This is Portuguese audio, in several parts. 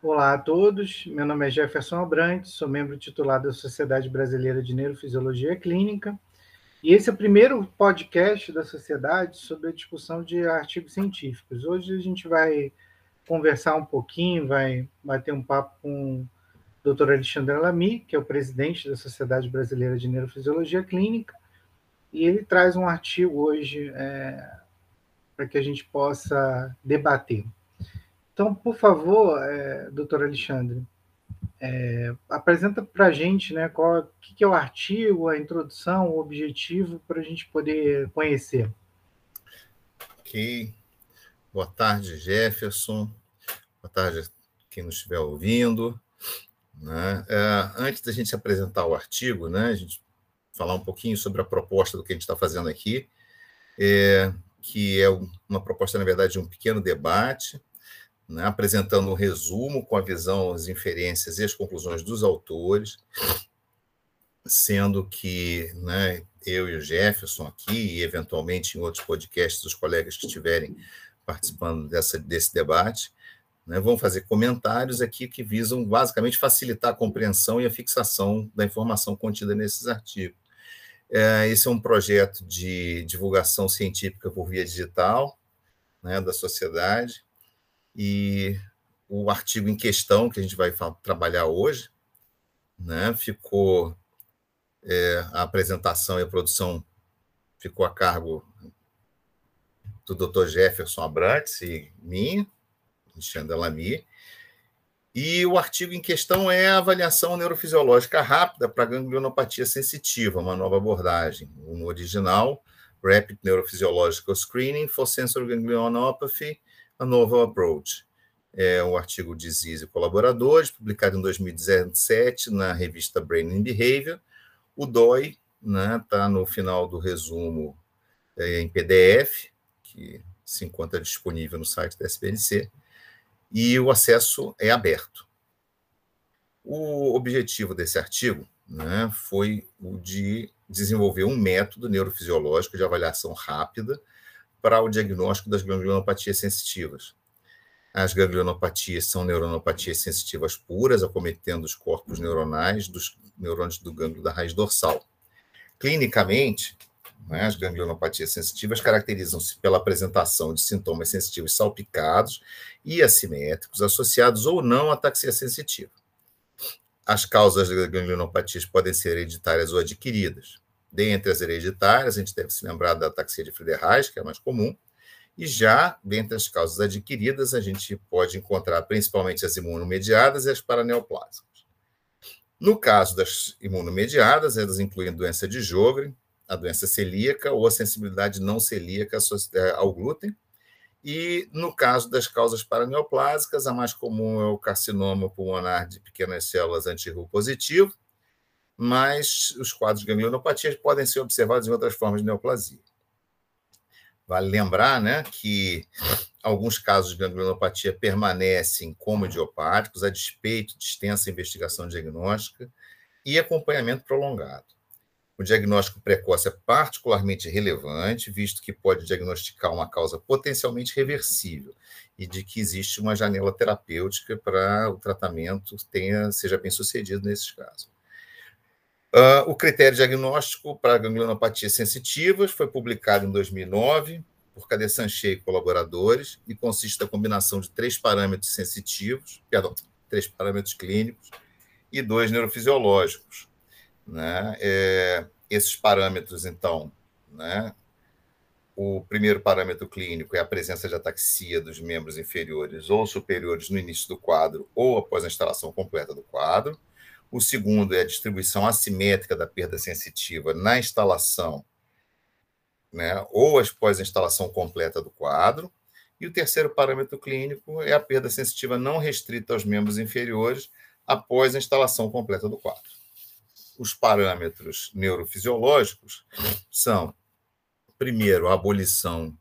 Olá a todos, meu nome é Jefferson Abrantes, sou membro titular da Sociedade Brasileira de Neurofisiologia Clínica, e esse é o primeiro podcast da sociedade sobre a discussão de artigos científicos. Hoje a gente vai conversar um pouquinho, vai bater um papo com o Dr. Alexandre Lamy, que é o presidente da Sociedade Brasileira de Neurofisiologia Clínica, e ele traz um artigo hoje é, para que a gente possa debater. Então, por favor, é, doutor Alexandre, é, apresenta para a gente né, qual, o que é o artigo, a introdução, o objetivo, para a gente poder conhecer. Ok. Boa tarde, Jefferson. Boa tarde quem nos estiver ouvindo. Né? É, antes da gente apresentar o artigo, né, a gente falar um pouquinho sobre a proposta do que a gente está fazendo aqui, é, que é uma proposta, na verdade, de um pequeno debate, né, apresentando um resumo com a visão, as inferências e as conclusões dos autores, sendo que né, eu e o Jefferson aqui, e eventualmente em outros podcasts, os colegas que estiverem participando dessa, desse debate, né, vão fazer comentários aqui que visam basicamente facilitar a compreensão e a fixação da informação contida nesses artigos. É, esse é um projeto de divulgação científica por via digital né, da sociedade, e o artigo em questão que a gente vai trabalhar hoje né, ficou é, a apresentação e a produção ficou a cargo do Dr. Jefferson Abrantes e minha, Alexandre Lamy. E o artigo em questão é a avaliação neurofisiológica rápida para ganglionopatia sensitiva, uma nova abordagem. No original, Rapid Neurophysiological Screening for Sensory Ganglionopathy, a Novel Approach. É um artigo de Ziz e colaboradores, publicado em 2017 na revista Brain and Behavior. O DOI está né, tá no final do resumo é, em PDF, que se encontra disponível no site da SPNC e o acesso é aberto. O objetivo desse artigo né, foi o de desenvolver um método neurofisiológico de avaliação rápida para o diagnóstico das ganglionopatias sensitivas. As ganglionopatias são neuronopatias sensitivas puras, acometendo os corpos neuronais dos neurônios do gânglio da raiz dorsal. Clinicamente, né? As ganglionopatias sensitivas caracterizam-se pela apresentação de sintomas sensitivos salpicados e assimétricos, associados ou não à ataxia sensitiva. As causas das ganglionopatias podem ser hereditárias ou adquiridas. Dentre as hereditárias, a gente deve se lembrar da ataxia de Friedreich, que é a mais comum, e já, dentre as causas adquiridas, a gente pode encontrar principalmente as imunomediadas e as paraneoplásicas. No caso das imunomediadas, elas incluem doença de Jogren, a doença celíaca ou a sensibilidade não celíaca é, ao glúten. E no caso das causas paraneoplásicas, a mais comum é o carcinoma pulmonar de pequenas células anti-RU positivo, mas os quadros de ganglionopatias podem ser observados em outras formas de neoplasia. Vale lembrar né, que alguns casos de ganglionopatia permanecem como idiopáticos, a despeito de extensa investigação diagnóstica e acompanhamento prolongado. O diagnóstico precoce é particularmente relevante, visto que pode diagnosticar uma causa potencialmente reversível e de que existe uma janela terapêutica para o tratamento tenha, seja bem sucedido nesses casos. Uh, o critério diagnóstico para ganglionopatias sensitivas foi publicado em 2009 por Cadê Sanchez e colaboradores e consiste da combinação de três parâmetros sensitivos, perdão, três parâmetros clínicos e dois neurofisiológicos, né? É, esses parâmetros, então, né? o primeiro parâmetro clínico é a presença de ataxia dos membros inferiores ou superiores no início do quadro ou após a instalação completa do quadro. O segundo é a distribuição assimétrica da perda sensitiva na instalação né, ou após a instalação completa do quadro. E o terceiro parâmetro clínico é a perda sensitiva não restrita aos membros inferiores após a instalação completa do quadro os parâmetros neurofisiológicos são, primeiro, a abolição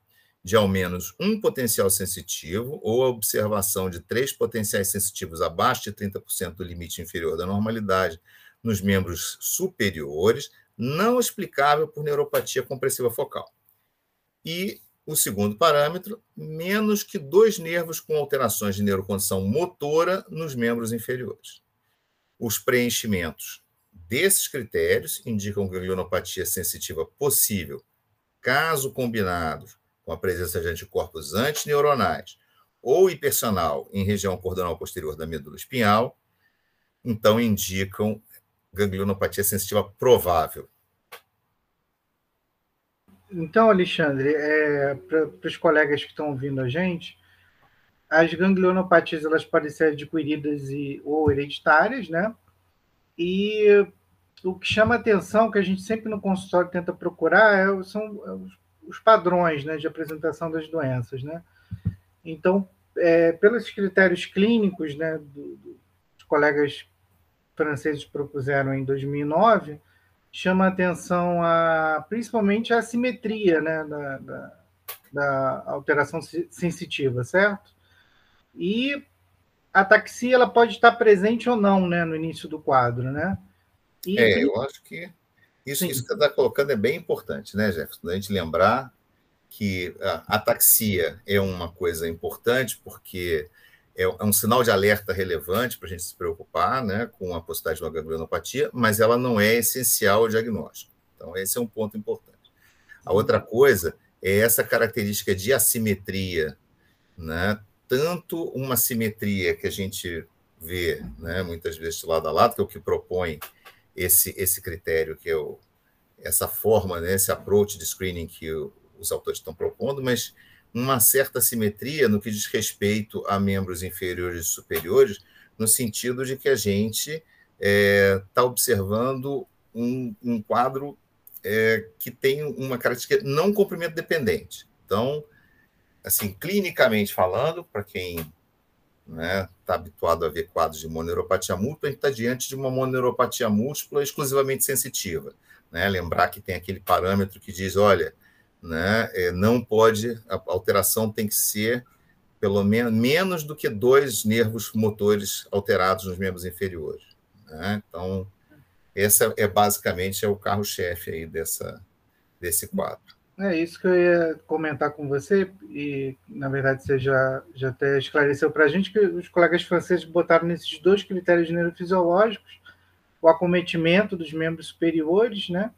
de ao menos um potencial sensitivo ou a observação de três potenciais sensitivos abaixo de 30% do limite inferior da normalidade nos membros superiores, não explicável por neuropatia compressiva focal. E o segundo parâmetro, menos que dois nervos com alterações de neurocondição motora nos membros inferiores. Os preenchimentos desses critérios indicam ganglionopatia sensitiva possível, caso combinados com a presença de anticorpos antineuronais ou hipersanal em região cordonal posterior da medula espinhal, então indicam ganglionopatia sensitiva provável. Então, Alexandre, é, para os colegas que estão ouvindo a gente, as ganglionopatias elas podem ser adquiridas e, ou hereditárias, né? E o que chama atenção, que a gente sempre no consultório tenta procurar, é, são é os padrões né, de apresentação das doenças, né? Então, é, pelos critérios clínicos, né, do, do, os colegas franceses propuseram em 2009, chama atenção a, principalmente a simetria né, da, da, da alteração sensitiva, certo? E a taxia ela pode estar presente ou não né, no início do quadro, né? E, é, eu acho que isso, que você está colocando é bem importante, né, Jefferson? A gente lembrar que a ataxia é uma coisa importante, porque é, é um sinal de alerta relevante para a gente se preocupar né, com a possibilidade de uma ganglionopatia, mas ela não é essencial ao diagnóstico. Então, esse é um ponto importante. A outra coisa é essa característica de assimetria, né? tanto uma simetria que a gente vê né, muitas vezes de lado a lado, que é o que propõe esse, esse critério, que o, essa forma, né, esse approach de screening que os autores estão propondo, mas uma certa simetria no que diz respeito a membros inferiores e superiores, no sentido de que a gente está é, tá observando um, um quadro é, que tem uma característica não comprimento dependente. Então, assim, clinicamente falando, para quem né, tá habituado a ver quadros de moneuropatia múltipla, a gente está diante de uma moneuropatia múltipla exclusivamente sensitiva. Né? Lembrar que tem aquele parâmetro que diz, olha, né? É, não pode, a alteração tem que ser pelo menos menos do que dois nervos motores alterados nos membros inferiores. Né? Então, esse é basicamente é o carro-chefe aí dessa, desse quadro. É isso que eu ia comentar com você, e na verdade você já, já até esclareceu para a gente que os colegas franceses botaram nesses dois critérios neurofisiológicos o acometimento dos membros superiores, né?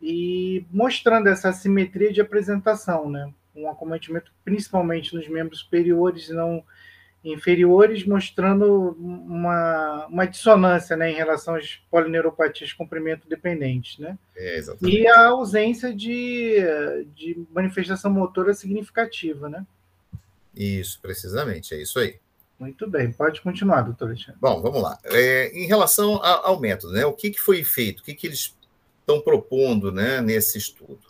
e mostrando essa simetria de apresentação, né? Um acometimento principalmente nos membros superiores não inferiores, mostrando uma, uma dissonância né, em relação às polineuropatias comprimento dependentes. Né? É, e a ausência de, de manifestação motora significativa. Né? Isso, precisamente, é isso aí. Muito bem, pode continuar, doutor Alexandre. Bom, vamos lá. É, em relação ao método, né, o que, que foi feito? O que, que eles estão propondo né, nesse estudo?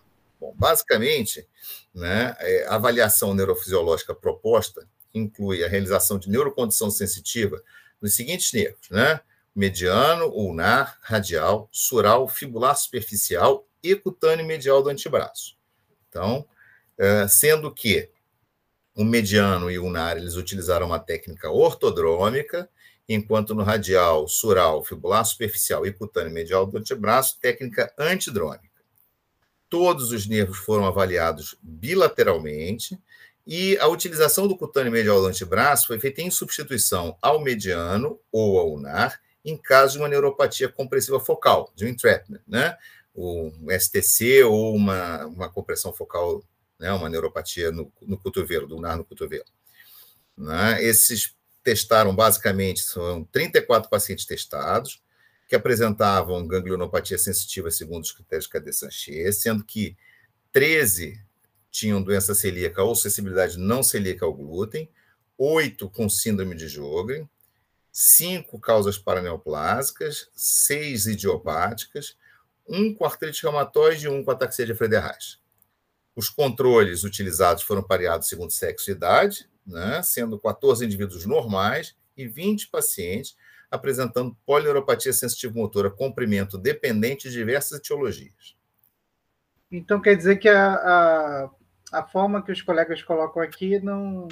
Bom, basicamente, né, é, a avaliação neurofisiológica proposta inclui a realização de neurocondição sensitiva nos seguintes nervos, né? Mediano, ulnar, radial, sural, fibular superficial e cutâneo medial do antebraço. Então, é, sendo que o mediano e o ulnar eles utilizaram uma técnica ortodrômica enquanto no radial, sural, fibular superficial e cutâneo medial do antebraço, técnica antidrômica. Todos os nervos foram avaliados bilateralmente e a utilização do cutâneo medial do antebraço foi feita em substituição ao mediano ou ao ulnar em caso de uma neuropatia compressiva focal, de um entrapment, né? um STC ou uma, uma compressão focal, né? uma neuropatia no, no cotovelo, do ulnar no cotovelo. Né? Esses testaram basicamente, são 34 pacientes testados, que apresentavam ganglionopatia sensitiva segundo os critérios de Cadet-Sanchez, sendo que 13 tinham doença celíaca ou sensibilidade não celíaca ao glúten, 8 com síndrome de Jogren, 5 causas paraneoplásicas, 6 idiopáticas, 1 com artrite reumatoide e 1 com ataxia de Frederich. Os controles utilizados foram pareados segundo sexo e idade, né, sendo 14 indivíduos normais e 20 pacientes apresentando polineuropatia sensitiva motora, comprimento dependente de diversas etiologias. Então, quer dizer que a, a, a forma que os colegas colocam aqui não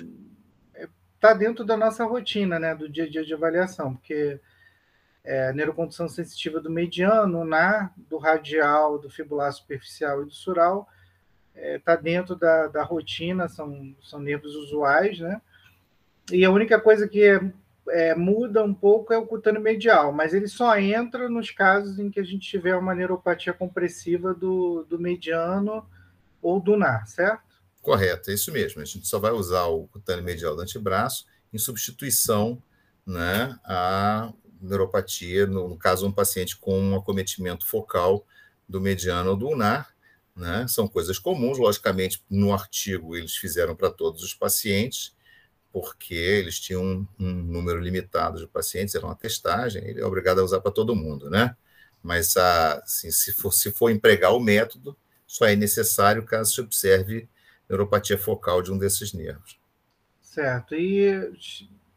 está é, dentro da nossa rotina, né, do dia a dia de avaliação, porque é, neurocondução sensitiva do mediano, na, do radial, do fibular superficial e do sural, está é, dentro da, da rotina, são, são nervos usuais, né? E a única coisa que é, é, muda um pouco é o cutâneo medial, mas ele só entra nos casos em que a gente tiver uma neuropatia compressiva do, do mediano ou do NAR, certo? Correto, é isso mesmo. A gente só vai usar o cutâneo medial do antebraço em substituição né, à neuropatia, no, no caso, um paciente com um acometimento focal do mediano ou do ulnar, né? São coisas comuns, logicamente, no artigo eles fizeram para todos os pacientes, porque eles tinham um, um, número limitado de pacientes, era uma testagem, ele é obrigado a usar para todo mundo, né? Mas assim, se, for, se for empregar o método, só é necessário caso se observe neuropatia focal de um desses nervos. Certo. E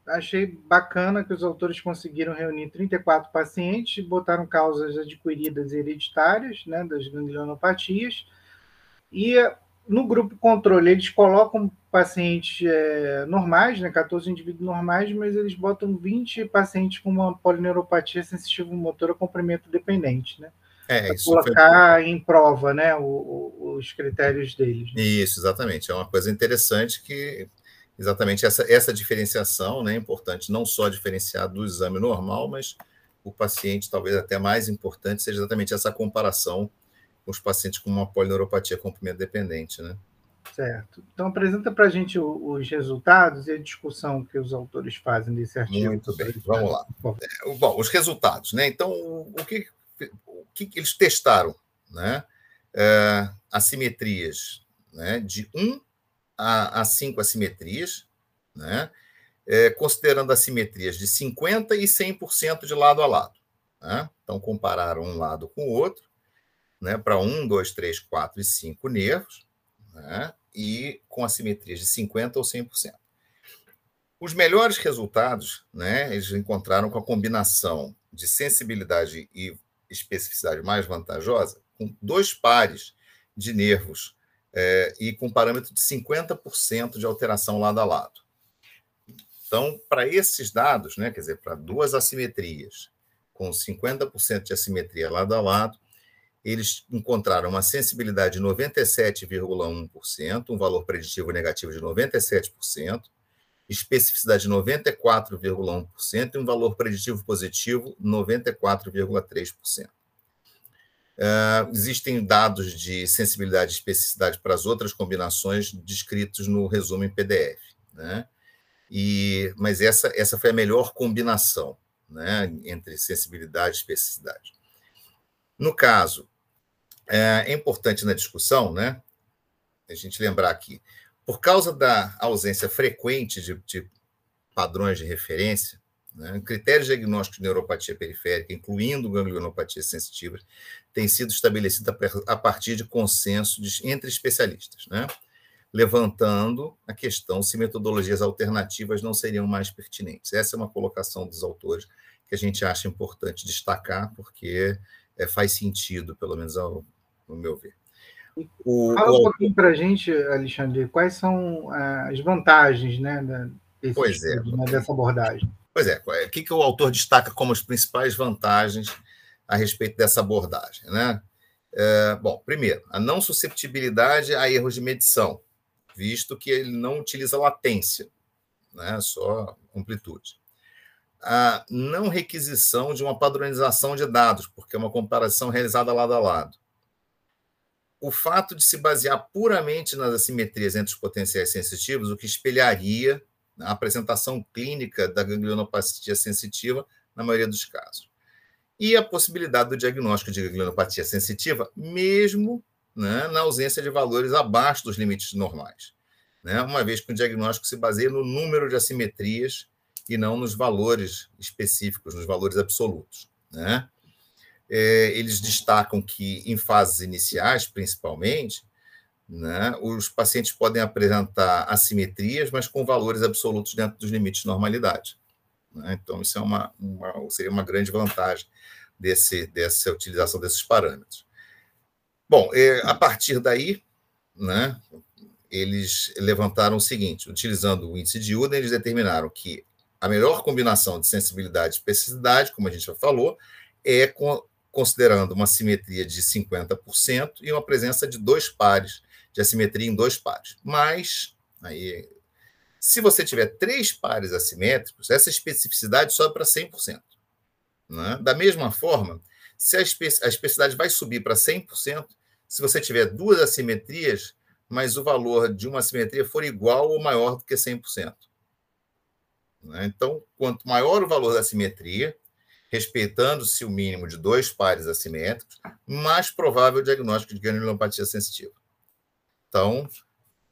achei bacana que os autores conseguiram reunir 34 pacientes, botaram causas adquiridas hereditárias, né, das ganglionopatias, e no grupo controle eles colocam pacientes é, normais, né, 14 indivíduos normais, mas eles botam 20 pacientes com uma polineuropatia sensitiva motora comprimento dependente, né? É, colocar foi... em prova né, o, o, os critérios deles. Né? Isso, exatamente. É uma coisa interessante que exatamente essa, essa diferenciação né, é importante, não só diferenciar do exame normal, mas o paciente, talvez até mais importante, seja exatamente essa comparação com os pacientes com uma polineuropatia comprimento dependente. Né? Certo. Então, apresenta para a gente os resultados e a discussão que os autores fazem desse artigo. Muito bem, vamos lá. Bom, é, bom os resultados. Né? Então, o que o que, eles testaram? Né? É, assimetrias né? de 1 a, a 5 assimetrias, né? É, considerando assimetrias de 50% e 100% de lado a lado. Né? Então, compararam um lado com o outro, né? para 1, 2, 3, 4 e 5 nervos, né? e com assimetrias de 50% ou 100%. Os melhores resultados, né, eles encontraram com a combinação de sensibilidade e especificidade mais vantajosa com dois pares de nervos é, e com parâmetro de 50% de alteração lado a lado. Então, para esses dados, né, quer dizer, para duas assimetrias com 50% de assimetria lado a lado, eles encontraram uma sensibilidade de 97,1%, um valor preditivo negativo de 97%, especificidade de 94,1% e um valor preditivo positivo 94,3%. Uh, existem dados de sensibilidade e especificidade para as outras combinações descritos no resumo em PDF, né? E, mas essa, essa foi a melhor combinação né, entre sensibilidade e especificidade. No caso, é, é importante na discussão né, a gente lembrar aqui por causa da ausência frequente de, de padrões de referência, né, critérios diagnósticos de neuropatia periférica, incluindo ganglionopatia sensitiva, têm sido estabelecidos a partir de consenso de, entre especialistas, né, levantando a questão se metodologias alternativas não seriam mais pertinentes. Essa é uma colocação dos autores que a gente acha importante destacar, porque é, faz sentido, pelo menos ao, ao meu ver. O, Fala um pouquinho para a gente, Alexandre, quais são ah, as vantagens né, desse pois é. é. né, dessa abordagem? Pois é, o que, que o autor destaca como as principais vantagens a respeito dessa abordagem? Né? É, bom, primeiro, a não susceptibilidade a erros de medição, visto que ele não utiliza latência, né, só amplitude. A não requisição de uma padronização de dados, porque é uma comparação realizada lado a lado o fato de se basear puramente nas assimetrias entre os potenciais sensitivos, o que espelharia a apresentação clínica da ganglionopatia sensitiva na maioria dos casos. E a possibilidade do diagnóstico de ganglionopatia sensitiva, mesmo né, na ausência de valores abaixo dos limites normais, né, uma vez que o diagnóstico se baseia no número de assimetrias e não nos valores específicos, nos valores absolutos. Né? É, eles destacam que, em fases iniciais, principalmente, né, os pacientes podem apresentar assimetrias, mas com valores absolutos dentro dos limites de normalidade. Né? Então, isso é uma, uma, seria uma grande vantagem desse, dessa utilização desses parâmetros. Bom, é, a partir daí, né, eles levantaram o seguinte: utilizando o índice de Uden, eles determinaram que a melhor combinação de sensibilidade e especificidade, como a gente já falou, é com considerando uma simetria de 50% e uma presença de dois pares de assimetria em dois pares. Mas, aí, se você tiver três pares assimétricos, essa especificidade sobe para 100%. Né? Da mesma forma, se a, espe a especificidade vai subir para 100%, se você tiver duas assimetrias, mas o valor de uma assimetria for igual ou maior do que 100%. Né? Então, quanto maior o valor da assimetria, respeitando-se o mínimo de dois pares assimétricos, mais provável diagnóstico de granulopatia sensitiva. Então,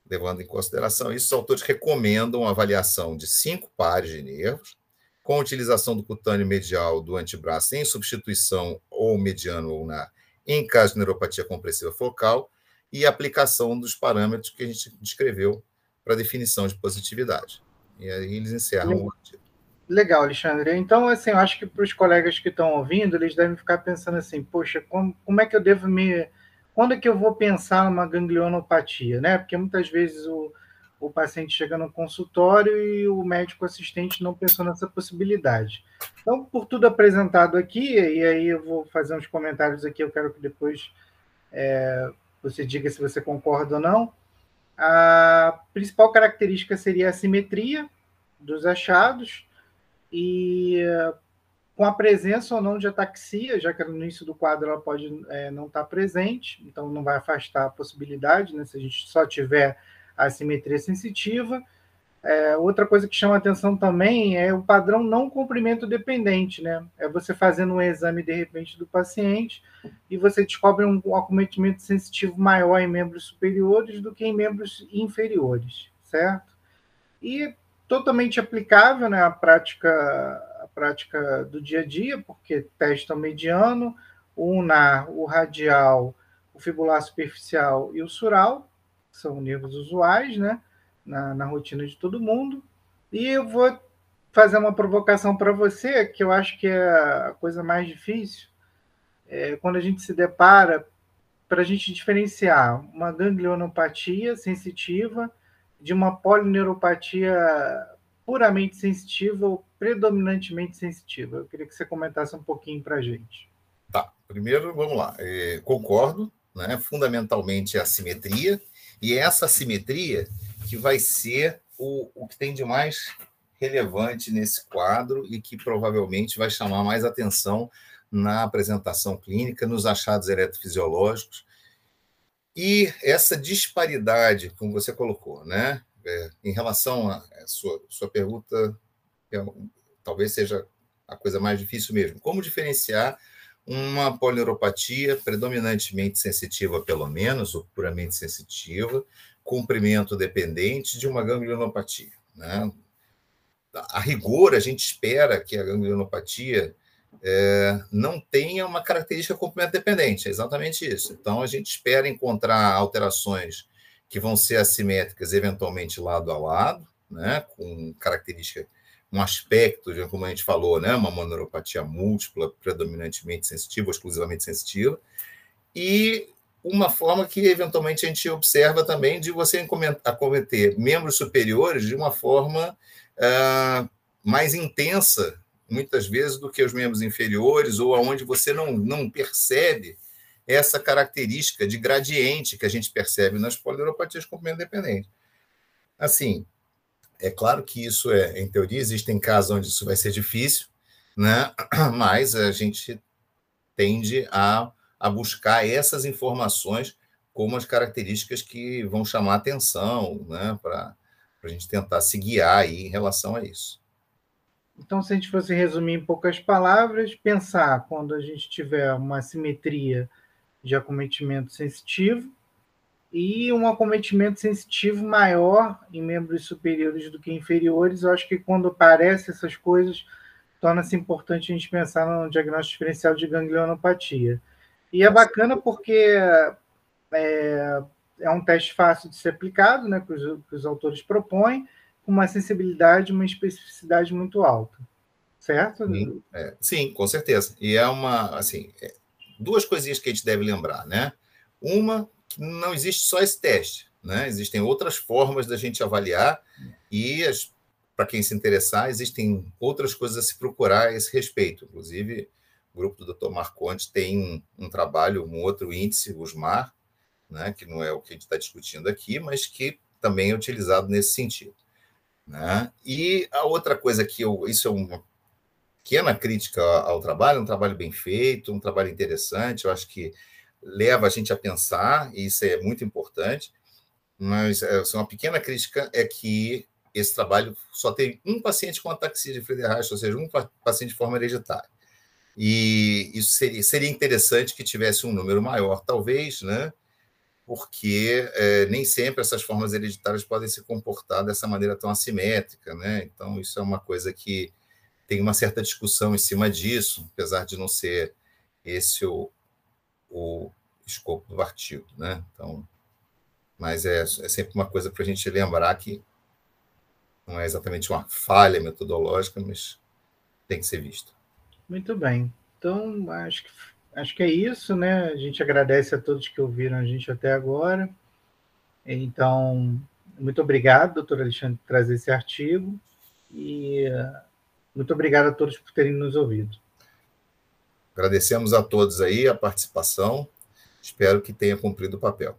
levando em consideração isso, os autores recomendam a avaliação de cinco pares de nervos, com utilização do cutâneo medial do antebraço em substituição ou mediano ou na em caso de neuropatia compressiva focal e aplicação dos parâmetros que a gente descreveu para definição de positividade. E aí eles encerram o artigo. Legal, Alexandre. Então, assim, eu acho que para os colegas que estão ouvindo, eles devem ficar pensando assim, poxa, como, como é que eu devo me... Quando é que eu vou pensar numa ganglionopatia, né? Porque muitas vezes o, o paciente chega no consultório e o médico assistente não pensou nessa possibilidade. Então, por tudo apresentado aqui, e aí eu vou fazer uns comentários aqui, eu quero que depois é, você diga se você concorda ou não. A principal característica seria a simetria dos achados, e com a presença ou não de ataxia, já que no início do quadro ela pode é, não estar presente, então não vai afastar a possibilidade, né, se a gente só tiver a simetria sensitiva. É, outra coisa que chama atenção também é o padrão não comprimento dependente, né? É você fazendo um exame de repente do paciente e você descobre um acometimento sensitivo maior em membros superiores do que em membros inferiores, certo? E totalmente aplicável né, à prática, à prática do dia a dia, porque testa o mediano, o unar, o radial, o fibular superficial e o sural, são nervos usuais, né, na, na rotina de todo mundo. E eu vou fazer uma provocação para você, que eu acho que é a coisa mais difícil, é quando a gente se depara para a gente diferenciar uma ganglionopatia sensitiva de uma polineuropatia puramente sensitiva ou predominantemente sensitiva? Eu queria que você comentasse um pouquinho para a gente. Tá, primeiro, vamos lá. É, concordo, né? fundamentalmente é a simetria, e é essa simetria que vai ser o, o que tem de mais relevante nesse quadro e que provavelmente vai chamar mais atenção na apresentação clínica, nos achados eletrofisiológicos, e essa disparidade, como você colocou, né? É, em relação à sua, sua pergunta, é, talvez seja a coisa mais difícil mesmo. Como diferenciar uma polineuropatia predominantemente sensitiva, pelo menos, ou puramente sensitiva, comprimento dependente de uma ganglionopatia? Né? A rigor, a gente espera que a ganglionopatia é, não tenha uma característica complemento dependente, é exatamente isso. Então, a gente espera encontrar alterações que vão ser assimétricas, eventualmente lado a lado, né, com característica, um aspecto, como a gente falou, né, uma monoropatia múltipla, predominantemente sensitiva, ou exclusivamente sensitiva, e uma forma que eventualmente a gente observa também de você acometer membros superiores de uma forma uh, mais intensa muitas vezes, do que os membros inferiores, ou aonde você não, não percebe essa característica de gradiente que a gente percebe nas polineuropatias complemento dependente. Assim, é claro que isso é, em teoria, existem casos onde isso vai ser difícil, né? mas a gente tende a, a buscar essas informações como as características que vão chamar atenção, né? para a gente tentar se guiar aí em relação a isso. Então, se a gente fosse resumir em poucas palavras, pensar quando a gente tiver uma simetria de acometimento sensitivo e um acometimento sensitivo maior em membros superiores do que inferiores, eu acho que quando aparecem essas coisas, torna-se importante a gente pensar no diagnóstico diferencial de ganglionopatia. E é bacana porque é, é um teste fácil de ser aplicado, né, que os, que os autores propõem, uma sensibilidade, uma especificidade muito alta, certo? Sim, é, sim, com certeza. E é uma, assim, é, duas coisinhas que a gente deve lembrar, né? Uma, que não existe só esse teste, né? Existem outras formas da gente avaliar e, para quem se interessar, existem outras coisas a se procurar a esse respeito. Inclusive, o grupo do Dr. Marconte tem um, um trabalho, um outro índice, o SMAR, né, que não é o que a gente está discutindo aqui, mas que também é utilizado nesse sentido. Né? E a outra coisa que eu. Isso é uma pequena crítica ao trabalho, um trabalho bem feito, um trabalho interessante, eu acho que leva a gente a pensar, e isso é muito importante, mas é, uma pequena crítica é que esse trabalho só tem um paciente com ataxia de Friedreich, ou seja, um paciente de forma hereditária. E isso seria, seria interessante que tivesse um número maior, talvez, né? Porque é, nem sempre essas formas hereditárias podem se comportar dessa maneira tão assimétrica. Né? Então, isso é uma coisa que tem uma certa discussão em cima disso, apesar de não ser esse o, o escopo do artigo. Né? Então, mas é, é sempre uma coisa para a gente lembrar que não é exatamente uma falha metodológica, mas tem que ser visto. Muito bem. Então, acho que, acho que é isso, né? A gente agradece a todos que ouviram a gente até agora. Então, muito obrigado, doutor Alexandre, por trazer esse artigo. E muito obrigado a todos por terem nos ouvido. Agradecemos a todos aí a participação. Espero que tenha cumprido o papel.